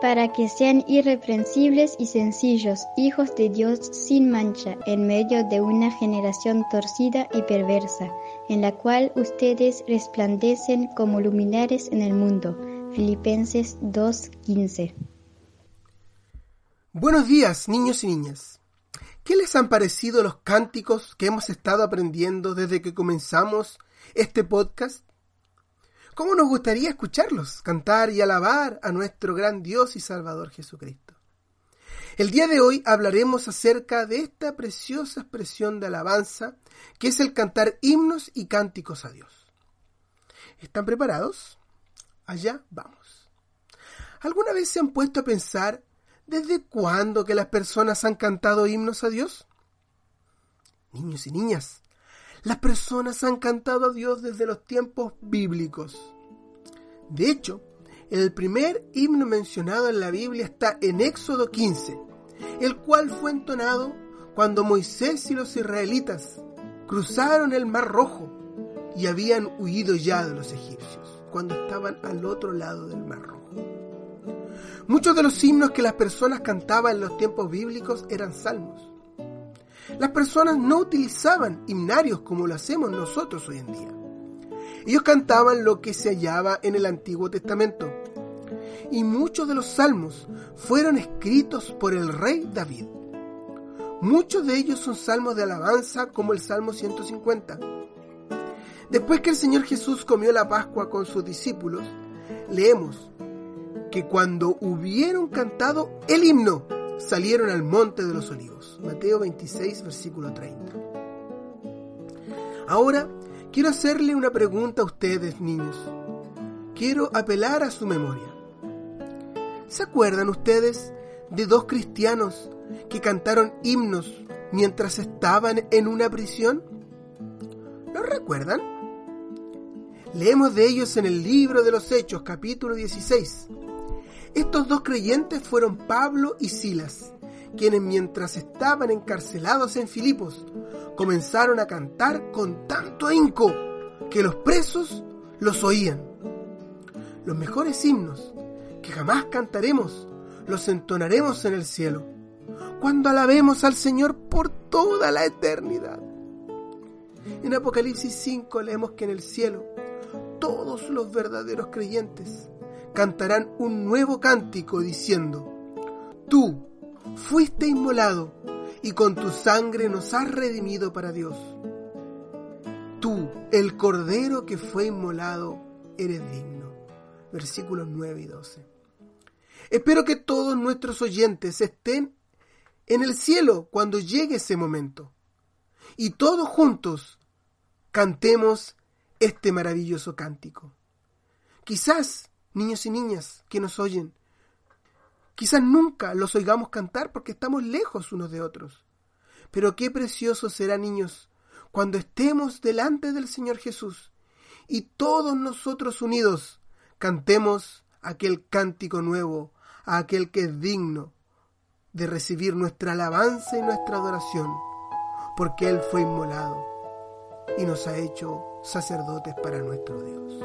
para que sean irreprensibles y sencillos, hijos de Dios sin mancha, en medio de una generación torcida y perversa, en la cual ustedes resplandecen como luminares en el mundo. Filipenses 2:15 Buenos días, niños y niñas. ¿Qué les han parecido los cánticos que hemos estado aprendiendo desde que comenzamos este podcast? ¿Cómo nos gustaría escucharlos cantar y alabar a nuestro gran Dios y Salvador Jesucristo? El día de hoy hablaremos acerca de esta preciosa expresión de alabanza que es el cantar himnos y cánticos a Dios. ¿Están preparados? Allá vamos. ¿Alguna vez se han puesto a pensar desde cuándo que las personas han cantado himnos a Dios? Niños y niñas, las personas han cantado a Dios desde los tiempos bíblicos. De hecho, el primer himno mencionado en la Biblia está en Éxodo 15, el cual fue entonado cuando Moisés y los israelitas cruzaron el Mar Rojo y habían huido ya de los egipcios, cuando estaban al otro lado del Mar Rojo. Muchos de los himnos que las personas cantaban en los tiempos bíblicos eran salmos. Las personas no utilizaban himnarios como lo hacemos nosotros hoy en día. Ellos cantaban lo que se hallaba en el Antiguo Testamento. Y muchos de los salmos fueron escritos por el rey David. Muchos de ellos son salmos de alabanza como el Salmo 150. Después que el Señor Jesús comió la Pascua con sus discípulos, leemos que cuando hubieron cantado el himno, salieron al monte de los olivos. Mateo 26, versículo 30. Ahora quiero hacerle una pregunta a ustedes, niños. Quiero apelar a su memoria. ¿Se acuerdan ustedes de dos cristianos que cantaron himnos mientras estaban en una prisión? ¿Lo recuerdan? Leemos de ellos en el libro de los Hechos, capítulo 16. Estos dos creyentes fueron Pablo y Silas, quienes mientras estaban encarcelados en Filipos, comenzaron a cantar con tanto ahínco que los presos los oían. Los mejores himnos que jamás cantaremos los entonaremos en el cielo, cuando alabemos al Señor por toda la eternidad. En Apocalipsis 5 leemos que en el cielo todos los verdaderos creyentes cantarán un nuevo cántico diciendo, Tú fuiste inmolado y con tu sangre nos has redimido para Dios. Tú, el Cordero que fue inmolado, eres digno. Versículos 9 y 12. Espero que todos nuestros oyentes estén en el cielo cuando llegue ese momento. Y todos juntos cantemos este maravilloso cántico. Quizás niños y niñas que nos oyen. Quizás nunca los oigamos cantar porque estamos lejos unos de otros. Pero qué precioso será, niños, cuando estemos delante del Señor Jesús y todos nosotros unidos cantemos aquel cántico nuevo a aquel que es digno de recibir nuestra alabanza y nuestra adoración, porque Él fue inmolado y nos ha hecho sacerdotes para nuestro Dios.